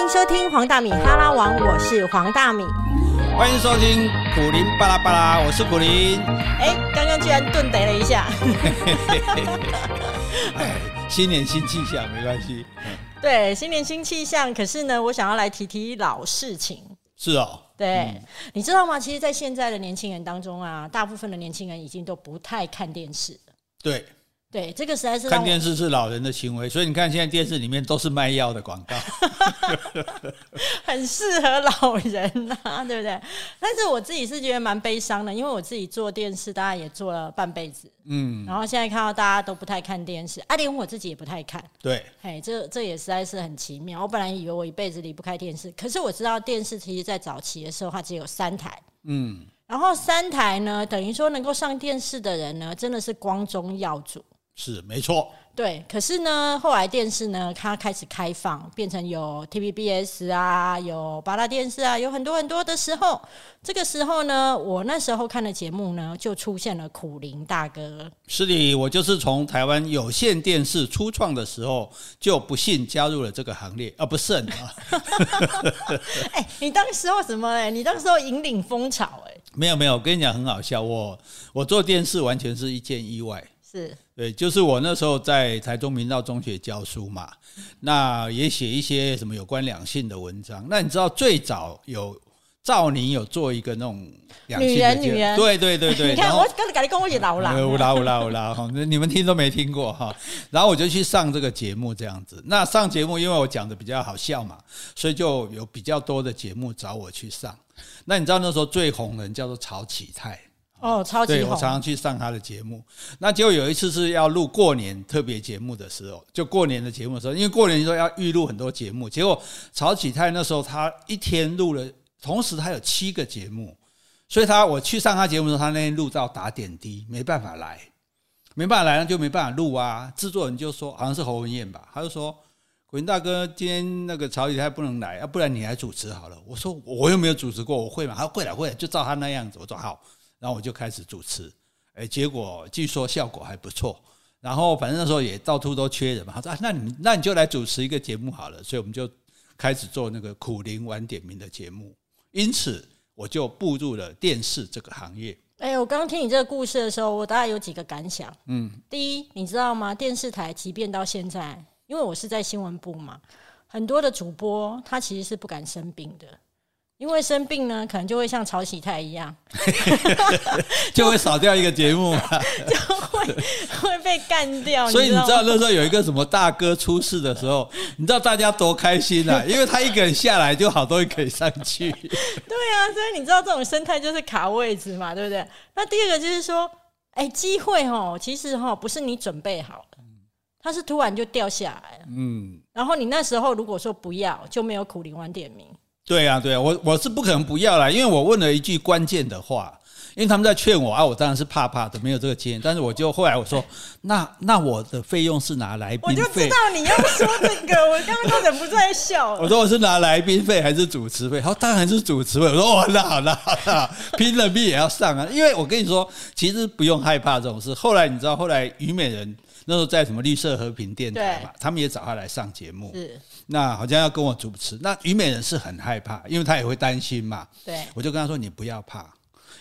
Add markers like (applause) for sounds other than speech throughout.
迎收听黄大米哈拉王，我是黄大米。欢迎收听苦林巴拉巴拉，我是苦林。哎，刚刚居然顿得了一下。(laughs) 哎，新年新气象，没关系。对，新年新气象。可是呢，我想要来提提老事情。是哦。对，你知道吗？其实，在现在的年轻人当中啊，大部分的年轻人已经都不太看电视了。对。对，这个实在是看电视是老人的行为，所以你看现在电视里面都是卖药的广告，(laughs) 很适合老人呐，对不对？但是我自己是觉得蛮悲伤的，因为我自己做电视，大家也做了半辈子，嗯，然后现在看到大家都不太看电视，啊，连我自己也不太看，对，哎，这这也实在是很奇妙。我本来以为我一辈子离不开电视，可是我知道电视其实在早期的时候它只有三台，嗯，然后三台呢，等于说能够上电视的人呢，真的是光宗耀祖。是没错，对。可是呢，后来电视呢，它开始开放，变成有 TVBS 啊，有八大电视啊，有很多很多的时候。这个时候呢，我那时候看的节目呢，就出现了苦林大哥。是的，我就是从台湾有线电视初创的时候，就不幸加入了这个行列，啊，不慎 (laughs) 啊。哎，你当时候什么？哎，你当时候引领风潮？哎，没有没有，我跟你讲很好笑，我我做电视完全是一件意外。是对，就是我那时候在台中明道中学教书嘛，那也写一些什么有关两性的文章。那你知道最早有赵宁有做一个那种两性的女人，对对对对。(laughs) 你看我刚才跟你讲，我也老了，老老老哈，你们听都没听过哈。然后我就去上这个节目这样子。那上节目，因为我讲的比较好笑嘛，所以就有比较多的节目找我去上。那你知道那时候最红的人叫做曹启泰。哦，超级对我常常去上他的节目，那就有一次是要录过年特别节目的时候，就过年的节目的时候，因为过年的时候要预录很多节目，结果曹启泰那时候他一天录了，同时他有七个节目，所以他我去上他节目的时候，他那天录到打点滴，没办法来，没办法来，那就没办法录啊。制作人就说好像是侯文燕吧，他就说古云大哥今天那个曹启泰不能来，要不然你来主持好了。我说我又没有主持过，我会吗？他说会了会了，就照他那样子。我说好。然后我就开始主持，哎，结果据说效果还不错。然后反正那时候也到处都缺人嘛，他说：“啊，那你那你就来主持一个节目好了。”所以我们就开始做那个苦灵晚点名的节目。因此，我就步入了电视这个行业。哎，我刚刚听你这个故事的时候，我大概有几个感想。嗯，第一，你知道吗？电视台即便到现在，因为我是在新闻部嘛，很多的主播他其实是不敢生病的。因为生病呢，可能就会像曹喜泰一样，(laughs) 就会少掉一个节目，(laughs) 就会会被干掉。所以你知道那时候有一个什么大哥出事的时候，你知道大家多开心啊？因为他一个人下来，就好多人可以上去。对啊，所以你知道这种生态就是卡位置嘛，对不对？那第二个就是说，哎，机会哦，其实哈不是你准备好的，它是突然就掉下来了。嗯，然后你那时候如果说不要，就没有苦灵王点名。对啊，对啊，我我是不可能不要啦，因为我问了一句关键的话，因为他们在劝我啊，我当然是怕怕的，没有这个经验。但是我就后来我说，那 (laughs) 那我的费用是拿来宾费，我就知道你要说这个，我刚刚都忍不住在笑。(laughs) 我说我是拿来宾费还是主持费？他说当然是主持费。我说哦，那好那好那好拼了命也要上啊，因为我跟你说，其实不用害怕这种事。后来你知道，后来虞美人。那时候在什么绿色和平电台嘛，他们也找他来上节目。是，那好像要跟我主持。那虞美人是很害怕，因为他也会担心嘛。对，我就跟他说：“你不要怕，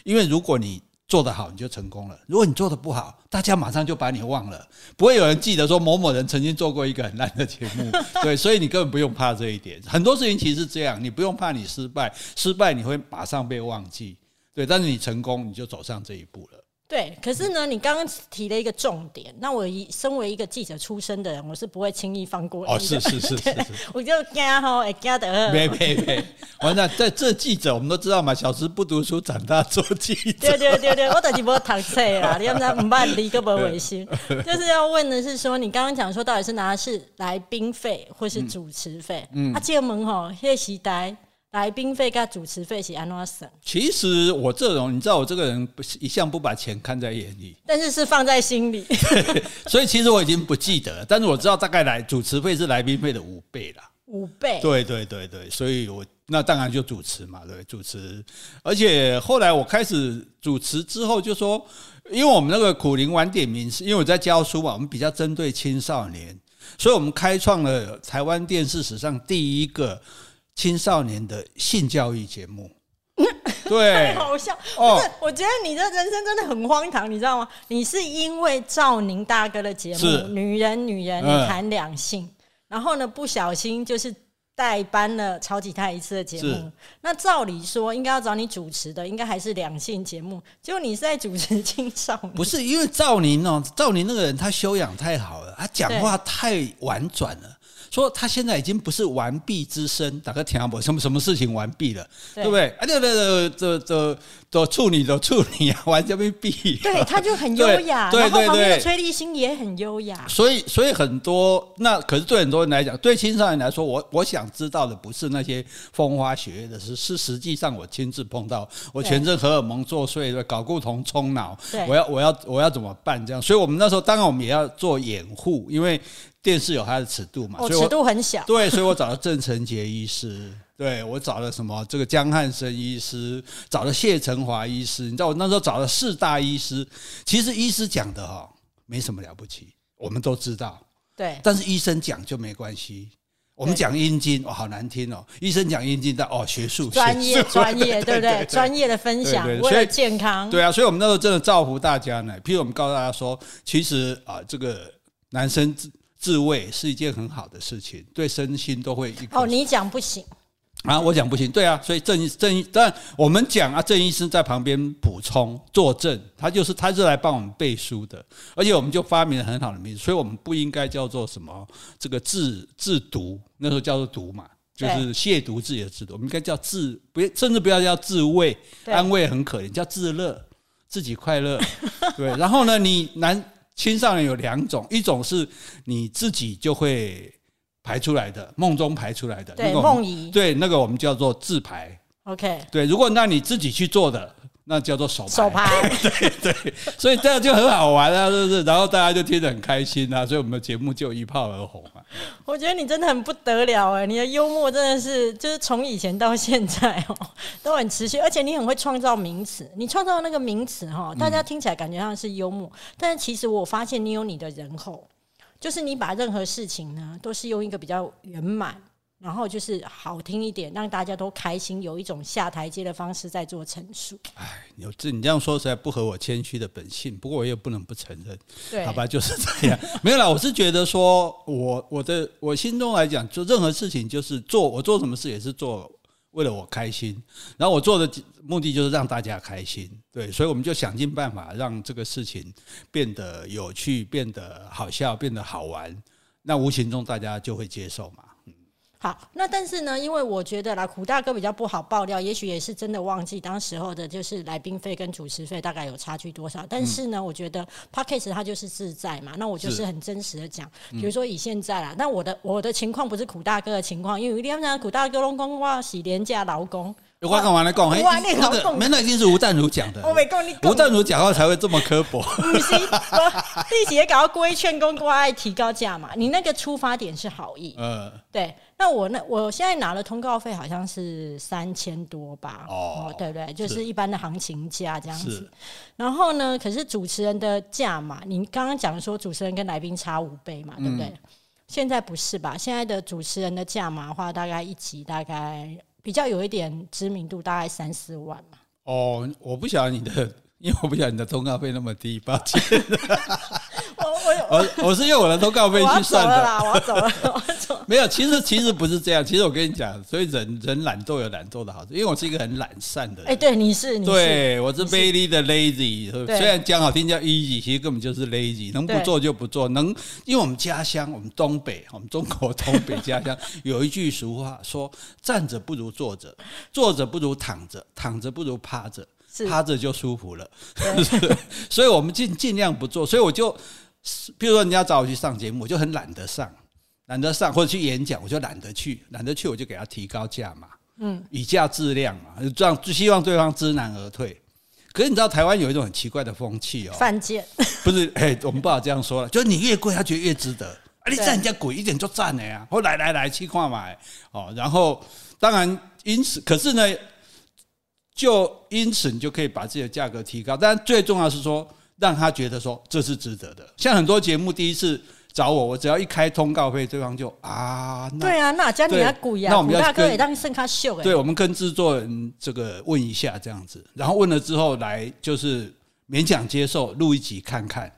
因为如果你做得好，你就成功了；如果你做得不好，大家马上就把你忘了，不会有人记得说某某人曾经做过一个很烂的节目。(laughs) 对，所以你根本不用怕这一点。很多事情其实是这样，你不用怕你失败，失败你会马上被忘记。对，但是你成功，你就走上这一步了。”对，可是呢，你刚刚提了一个重点，那我一身为一个记者出身的人，我是不会轻易放过。哦，是是是是，我就惊哈，会惊的。没没没，完了，在这记者，我们都知道嘛，小时不读书，长大做记者。对对对对，我等于不读册啦，(laughs) 你要不然唔办离个不违心。(laughs) 就是要问的是说，你刚刚讲说，到底是拿的是来宾费或是主持费？嗯，啊，这门吼，谢时代。来宾费跟主持费是安怎省？其实我这种，你知道我这个人不一向不把钱看在眼里，但是是放在心里。(laughs) 所以其实我已经不记得，但是我知道大概来主持费是来宾费的五倍啦。五倍？对对对对，所以我那当然就主持嘛，对主持。而且后来我开始主持之后，就说，因为我们那个苦灵晚点名，是因为我在教书嘛，我们比较针对青少年，所以我们开创了台湾电视史上第一个。青少年的性教育节目。(laughs) 对，太好笑。不是，我觉得你的人生真的很荒唐，你知道吗？你是因为赵宁大哥的节目《女人女人谈两性》，然后呢不小心就是代班了超级太一次的节目。那照理说应该要找你主持的，应该还是两性节目，结果你是在主持青少年。不是因为赵宁哦，赵宁那个人他修养太好了，他讲话太婉转了。说他现在已经不是完璧之身，打个听不什么什么事情完毕了，对不对？啊，这这这这这处女的处女啊，完全被毙。对，他就很优雅，然后旁边的崔立新也很优雅。所以，所以很多那可是对很多人来讲，对青少年来说，我我想知道的不是那些风花雪月的事，是实际上我亲自碰到，我全身荷尔蒙作祟，搞不同冲脑，我要我要我要怎么办？这样，所以我们那时候当然我们也要做掩护，因为。电视有它的尺度嘛？尺度很小。对，所以我找了郑成杰医师，对我找了什么？这个江汉生医师，找了谢成华医师。你知道我那时候找了四大医师，其实医师讲的哈没什么了不起，我们都知道。对。但是医生讲就没关系。我们讲阴茎哦，好难听哦。医生讲阴茎，但哦，学术专业专业，(laughs) 对不对？专业的分享，为了健康。对啊，所以我们那时候真的造福大家呢。譬如我们告诉大家说，其实啊，这个男生。自慰是一件很好的事情，对身心都会。哦，你讲不行啊，我讲不行，对啊，所以郑郑，但我们讲啊，郑医生在旁边补充作证，他就是他是来帮我们背书的，而且我们就发明了很好的名字，所以我们不应该叫做什么这个自自毒，那时候叫做毒嘛，就是亵渎自己的制度，我们应该叫自不，甚至不要叫自慰，安慰很可怜，叫自乐，自己快乐，(laughs) 对，然后呢，你男。青少年有两种，一种是你自己就会排出来的，梦中排出来的，对梦遗，对那个我们叫做自排。OK，对，如果那你自己去做的。那叫做手手牌，(laughs) 对对，所以这样就很好玩啊，是不是？然后大家就听得很开心啊，所以我们的节目就一炮而红啊。我觉得你真的很不得了哎，你的幽默真的是就是从以前到现在哦 (laughs) 都很持续，而且你很会创造名词，你创造那个名词哈，大家听起来感觉上是幽默，但是其实我发现你有你的人后，就是你把任何事情呢都是用一个比较圆满。然后就是好听一点，让大家都开心，有一种下台阶的方式在做陈述。哎，有这你这样说实在不合我谦虚的本性，不过我也不能不承认，对，好吧，就是这样。没有啦，我是觉得说，我我的我心中来讲，做任何事情就是做，我做什么事也是做为了我开心，然后我做的目的就是让大家开心，对，所以我们就想尽办法让这个事情变得有趣，变得好笑，变得好玩，那无形中大家就会接受嘛。好，那但是呢，因为我觉得啦，苦大哥比较不好爆料，也许也是真的忘记当时候的，就是来宾费跟主持费大概有差距多少。但是呢，我觉得 p d c a s 它就是自在嘛，那我就是很真实的讲，比如说以现在啦，那我的我的情况不是苦大哥的情况，因为一定要讲苦大哥拢讲我是廉价劳工。我干嘛来讲？哎，那个没那一定是吴淡如讲的。我没讲你。吴淡如讲话才会这么刻薄。不是，弟姐搞到规劝公关爱提高价嘛？你那个出发点是好意。嗯。对，那我那我现在拿了通告费好像是三千多吧？哦，对不对？就是一般的行情价这样子。然后呢，可是主持人的价嘛，你刚刚讲说主持人跟来宾差五倍嘛，对不对？现在不是吧？现在的主持人的价码话，大概一集大概。比较有一点知名度，大概三四万嘛。哦，我不晓得你的，因为我不晓得你的通告费那么低，抱歉。我我我是用我的通告费去算的啦，我要走了，(laughs) 我要走。没有，其实其实不是这样。其实我跟你讲，所以人人懒惰有懒惰的好处，因为我是一个很懒散的。人。哎，对，你是，对，我是 very 的 lazy。虽然讲好听叫 easy，其实根本就是 lazy，能不做就不做。能，因为我们家乡，我们东北，我们中国东北家乡 (laughs) 有一句俗话说：站着不如坐着，坐着不如躺着，躺着不如趴着，趴着就舒服了。(laughs) 所以我们尽尽量不做。所以我就。比如说，人家找我去上节目，我就很懒得上，懒得上，或者去演讲，我就懒得去，懒得去，我就给他提高价嘛，嗯，以价质量嘛，这样就希望对方知难而退。可是你知道台湾有一种很奇怪的风气哦，犯贱不是？(laughs) 哎，我们不好这样说了，就是你越贵，他觉得越值得。啊，你占人家贵一点就占了呀，后来来来去看买哦。然后当然因此，可是呢，就因此你就可以把自己的价格提高，但最重要是说。让他觉得说这是值得的，像很多节目第一次找我，我只要一开通告费，对方就啊，那对啊，那家你对要贵啊，那我们要大哥跟也当剩他秀哎，对，我们跟制作人这个问一下这样子，然后问了之后来就是勉强接受，录一集看看。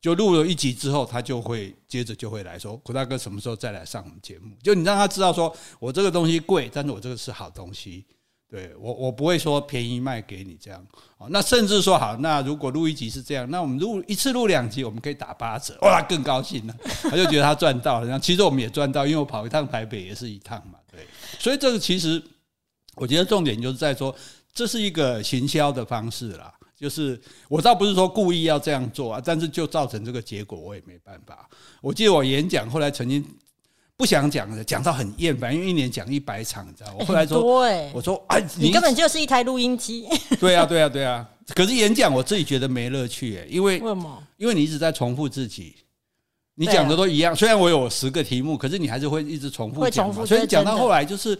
就录了一集之后，他就会接着就会来说：“古大哥什么时候再来上我们节目？”就你让他知道说，我这个东西贵，但是我这个是好东西。对我，我不会说便宜卖给你这样。哦，那甚至说好，那如果录一集是这样，那我们录一次录两集，我们可以打八折，哇，更高兴了。他就觉得他赚到了。然后其实我们也赚到，因为我跑一趟台北也是一趟嘛。对，所以这个其实我觉得重点就是在说，这是一个行销的方式啦。就是我倒不是说故意要这样做啊，但是就造成这个结果，我也没办法。我记得我演讲后来曾经不想讲的，讲到很厌烦，因为一年讲一百场，你知道？我后来说，我说哎，你根本就是一台录音机，对啊，对啊，对啊。可是演讲我自己觉得没乐趣哎，因为为什么？因为你一直在重复自己，你讲的都一样。虽然我有十个题目，可是你还是会一直重复会讲所以讲到后来就是。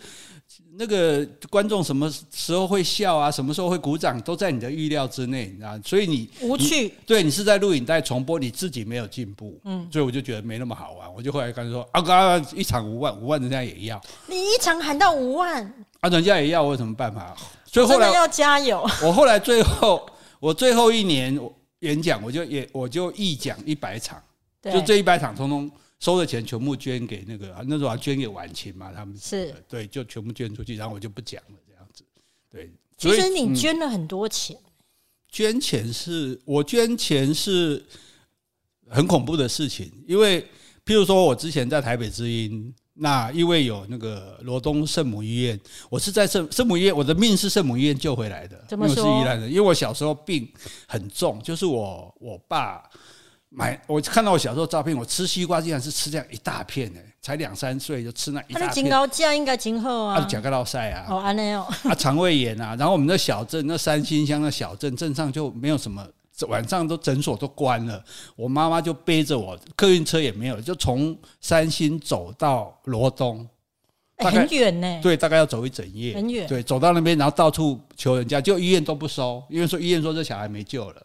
那个观众什么时候会笑啊？什么时候会鼓掌，都在你的预料之内啊！所以你无趣，对你是在录影带重播，你自己没有进步，嗯，所以我就觉得没那么好玩。我就后来跟他说：“啊，刚刚一场五万，五万人家也要，你一场喊到五万，啊，人家也要，我有什么办法？”所以后来要加油。(laughs) 我后来最后我最后一年我演讲，我就也我就一讲一百场，对就这一百场通通收的钱全部捐给那个那时候还捐给晚晴嘛，他们是对，就全部捐出去，然后我就不讲了这样子。对，其实所以嗯你捐了很多钱，捐钱是我捐钱是很恐怖的事情，因为譬如说我之前在台北之音，那因为有那个罗东圣母医院，我是在圣圣母医院，我的命是圣母医院救回来的，因为我是怎么说宜兰人，因为我小时候病很重，就是我我爸。买我看到我小时候照片，我吃西瓜竟然是吃这样一大片呢、才两三岁就吃那一他的大片，金高价应该今后啊，啊。甲盖落塞啊，哦，安内哦，啊，肠胃炎啊，然后我们的小镇，那三星乡的小镇，镇上就没有什么，晚上都诊所都关了。我妈妈就背着我，客运车也没有，就从三星走到罗东，很远呢，对，大概要走一整夜，很远。对，走到那边，然后到处求人家，就医院都不收，因为说医院说这小孩没救了，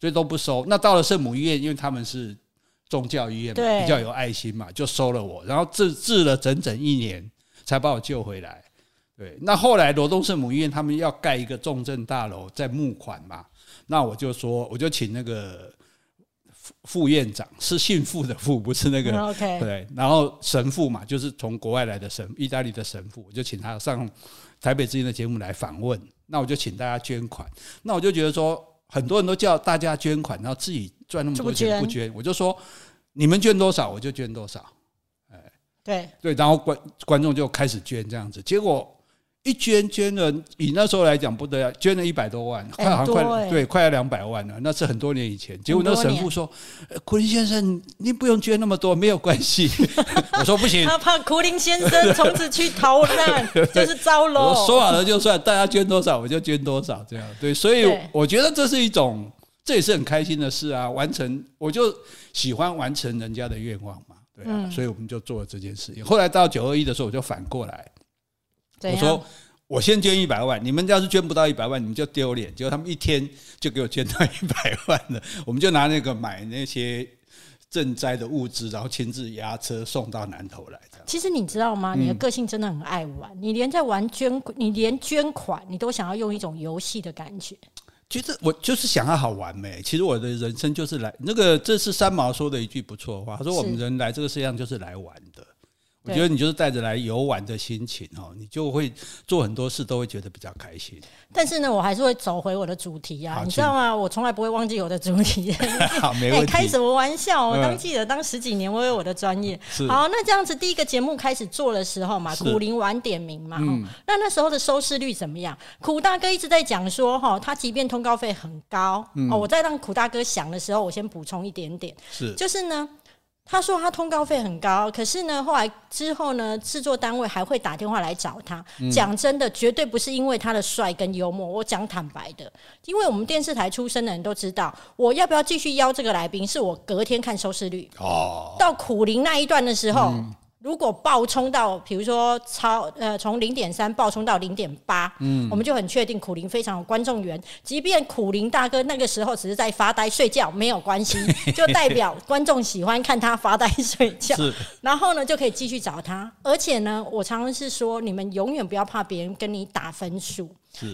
所以都不收。那到了圣母医院，因为他们是宗教医院嘛，比较有爱心嘛，就收了我，然后治治了整整一年，才把我救回来。对，那后来罗东圣母医院他们要盖一个重症大楼，在募款嘛，那我就说，我就请那个副副院长，是姓傅的傅，不是那个 (laughs) 对，然后神父嘛，就是从国外来的神，意大利的神父，我就请他上台北之音的节目来访问。那我就请大家捐款。那我就觉得说，很多人都叫大家捐款，然后自己赚那么多钱不捐，我就说你们捐多少我就捐多少。哎对，对，然后观观众就开始捐这样子，结果一捐捐了，以那时候来讲不得了，捐了一百多万，(laughs) 快好像很多欸快对，快要两百万了，那是很多年以前。结果那个神父说：“呃苦林先生，您不用捐那么多，没有关系。(laughs) ”我说：“不行。”他怕苦林先生从此去逃难，(laughs) 就是糟了我。说好了就算，大家捐多少我就捐多少，这样对，所以我觉得这是一种，这也是很开心的事啊。完成，我就喜欢完成人家的愿望嘛，对啊，嗯所以我们就做了这件事情。后来到九二一的时候，我就反过来，我说我先捐一百万，你们要是捐不到一百万，你们就丢脸。结果他们一天就给我捐到一百万了，我们就拿那个买那些赈灾的物资，然后亲自押车送到南头来。其实你知道吗？嗯你的个性真的很爱玩，你连在玩捐，你连捐款，你都想要用一种游戏的感觉。其实我就是想要好玩没。其实我的人生就是来那个，这是三毛说的一句不错的话。他说：“我们人来这个世界上就是来玩的。”我对觉得你就是带着来游玩的心情哦，你就会做很多事都会觉得比较开心。但是呢，我还是会走回我的主题啊，你知道吗？我从来不会忘记我的主题。(laughs) (laughs) 好，没哎、问题。开什么玩笑？我嗯当记者当十几年，我有我的专业。是好，那这样子第一个节目开始做的时候嘛，是苦灵晚点名嘛，那那时候的收视率怎么样？苦大哥一直在讲说，哈，他即便通告费很高，嗯哦，我在让苦大哥想的时候，我先补充一点点，是就是呢。他说他通告费很高，可是呢，后来之后呢，制作单位还会打电话来找他。嗯讲真的，绝对不是因为他的帅跟幽默，我讲坦白的，因为我们电视台出身的人都知道，我要不要继续邀这个来宾，是我隔天看收视率。哦，到苦灵那一段的时候，如果暴冲到，比如说超呃从零点三暴冲到零点八，嗯，我们就很确定苦林非常有观众缘。即便苦林大哥那个时候只是在发呆睡觉，没有关系，(laughs) 就代表观众喜欢看他发呆睡觉。然后呢，就可以继续找他。而且呢，我常常是说，你们永远不要怕别人跟你打分数。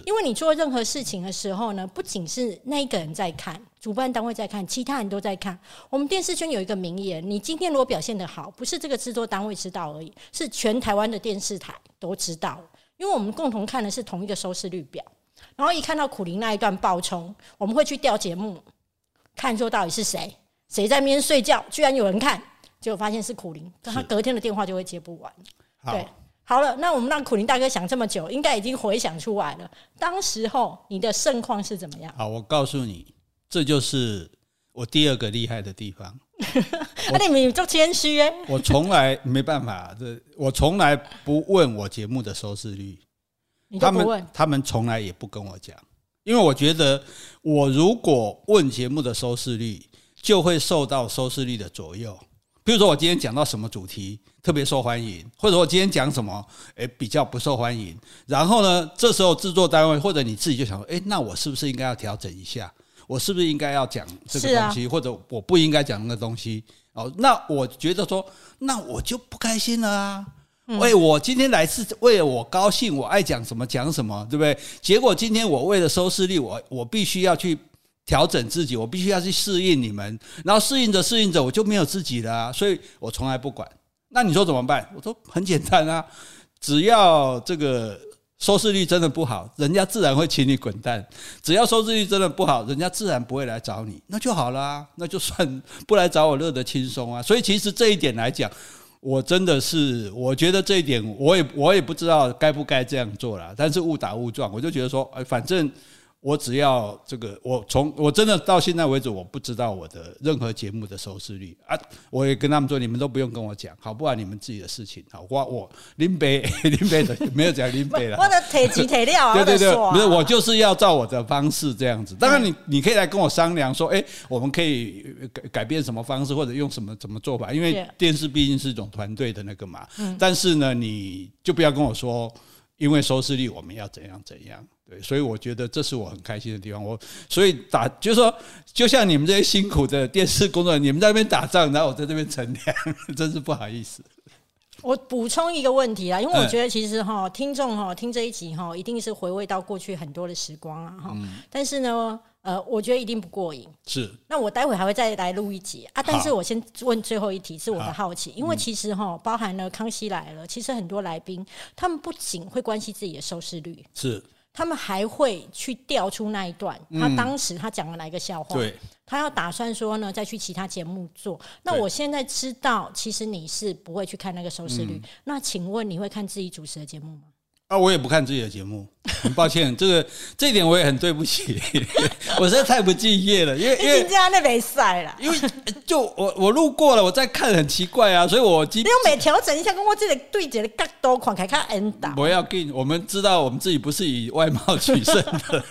因为你做任何事情的时候呢，不仅是那一个人在看，主办单位在看，其他人都在看。我们电视圈有一个名言：你今天如果表现的好，不是这个制作单位知道而已，是全台湾的电视台都知道。因为我们共同看的是同一个收视率表，然后一看到苦林那一段爆冲，我们会去调节目，看说到底是谁，谁在那边睡觉，居然有人看，结果发现是苦林，他隔天的电话就会接不完。对。好了，那我们让苦林大哥想这么久，应该已经回想出来了。当时候你的盛况是怎么样？好，我告诉你，这就是我第二个厉害的地方。(laughs) 那你们做谦虚哎？我从来没办法，这我从来不问我节目的收视率，他们他们从来也不跟我讲，因为我觉得我如果问节目的收视率，就会受到收视率的左右。比如说我今天讲到什么主题特别受欢迎，或者我今天讲什么诶比较不受欢迎，然后呢，这时候制作单位或者你自己就想说，诶，那我是不是应该要调整一下？我是不是应该要讲这个东西，或者我不应该讲那个东西？哦，那我觉得说，那我就不开心了啊！喂，我今天来是为了我高兴，我爱讲什么讲什么，对不对？结果今天我为了收视率，我我必须要去。调整自己，我必须要去适应你们，然后适应着适应着，我就没有自己了，所以我从来不管。那你说怎么办？我说很简单啊，只要这个收视率真的不好，人家自然会请你滚蛋；只要收视率真的不好，人家自然不会来找你，那就好了，那就算 (laughs) 不来找我，乐得轻松啊。所以其实这一点来讲，我真的是我觉得这一点，我也我也不知道该不该这样做了，但是误打误撞，我就觉得说，哎，反正。我只要这个，我从我真的到现在为止，我不知道我的任何节目的收视率啊！我也跟他们说，你们都不用跟我讲，好，不管你们自己的事情，好，我我林北 (laughs) 林北的没有讲林北了，我的腿肌腿料啊，对 (laughs) 对对，不是我就是要照我的方式这样子。当然，你你可以来跟我商量说，哎，我们可以改改变什么方式，或者用什么怎么做法，因为电视毕竟是一种团队的那个嘛。但是呢，你就不要跟我说，因为收视率我们要怎样怎样。对，所以我觉得这是我很开心的地方。我所以打就是说，就像你们这些辛苦的电视工作人员，你们在那边打仗，然后我在这边乘凉，(laughs) 真是不好意思。我补充一个问题啊，因为我觉得其实哈，听众哈听这一集哈，一定是回味到过去很多的时光啊哈。但是呢，呃，我觉得一定不过瘾。是。那我待会还会再来录一集啊。但是我先问最后一题，是我的好奇，因为其实哈，包含了康熙来了，其实很多来宾他们不仅会关心自己的收视率，是。他们还会去调出那一段，他当时他讲了哪一个笑话？对，他要打算说呢，再去其他节目做。那我现在知道，其实你是不会去看那个收视率。那请问你会看自己主持的节目吗？啊，我也不看自己的节目，很抱歉，这个这一点我也很对不起，(laughs) 我实在太不敬业了，因为因为这样那没晒了，因为就我我路过了，我在看很奇怪啊，所以我你用每调整一下，跟我这里对接的角度看开看 N 档。我要给我们知道，我们自己不是以外貌取胜的，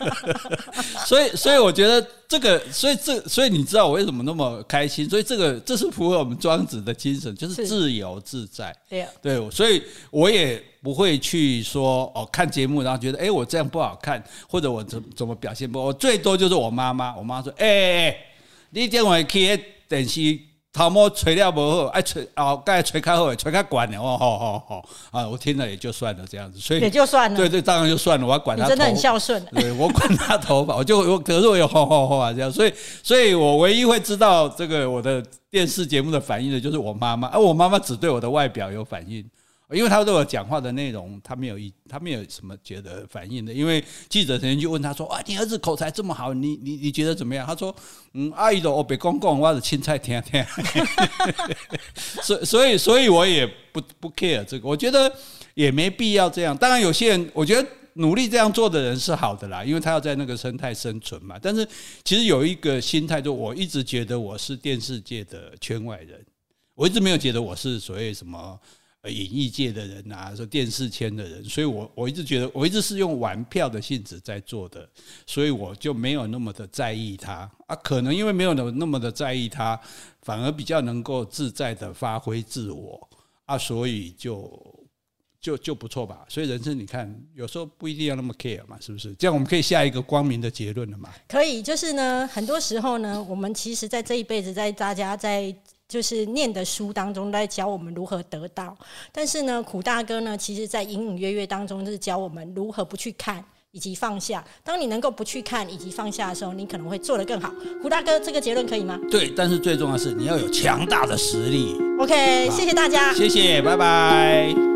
(laughs) 所以所以我觉得这个，所以这所以你知道我为什么那么开心？所以这个这是符合我们庄子的精神，就是自由自在。对对，所以我也。不会去说哦，看节目然后觉得哎，我这样不好看，或者我怎怎么表现不？我最多就是我妈妈，我妈说哎，你电话去电视头毛吹了不好，爱吹哦，该吹开后，吹开管了哦，好好好啊，我听了也就算了这样子，所以也就算了，对对，当然就算了，我要管他，真的很孝顺，对我管他头发，我就我可是我有吼吼吼啊这样，所以所以我唯一会知道这个我的电视节目的反应的就是我妈妈，而我妈妈只对我的外表有反应。因为他对我讲话的内容，他没有一，他没有什么觉得反应的。因为记者曾经就问他说：“啊，你儿子口才这么好，你你你觉得怎么样？”他说：“嗯，阿姨的我别公公，我的青菜听听。(laughs) ”所所以所以我也不不 care 这个，我觉得也没必要这样。当然，有些人我觉得努力这样做的人是好的啦，因为他要在那个生态生存嘛。但是其实有一个心态，就我一直觉得我是电视界的圈外人，我一直没有觉得我是所谓什么。演艺界的人啊，说电视圈的人，所以我我一直觉得，我一直是用玩票的性质在做的，所以我就没有那么的在意他啊。可能因为没有那那么的在意他，反而比较能够自在的发挥自我啊，所以就就就不错吧。所以人生你看，有时候不一定要那么 care 嘛，是不是？这样我们可以下一个光明的结论了嘛？可以，就是呢，很多时候呢，我们其实在这一辈子，在大家在就是念的书当中，在教我们如何得到。但是呢，苦大哥呢，其实在隐隐约约当中，是教我们如何不去看。以及放下，当你能够不去看以及放下的时候，你可能会做得更好。胡大哥，这个结论可以吗？对，但是最重要的是你要有强大的实力。OK，谢谢大家，谢谢，拜拜。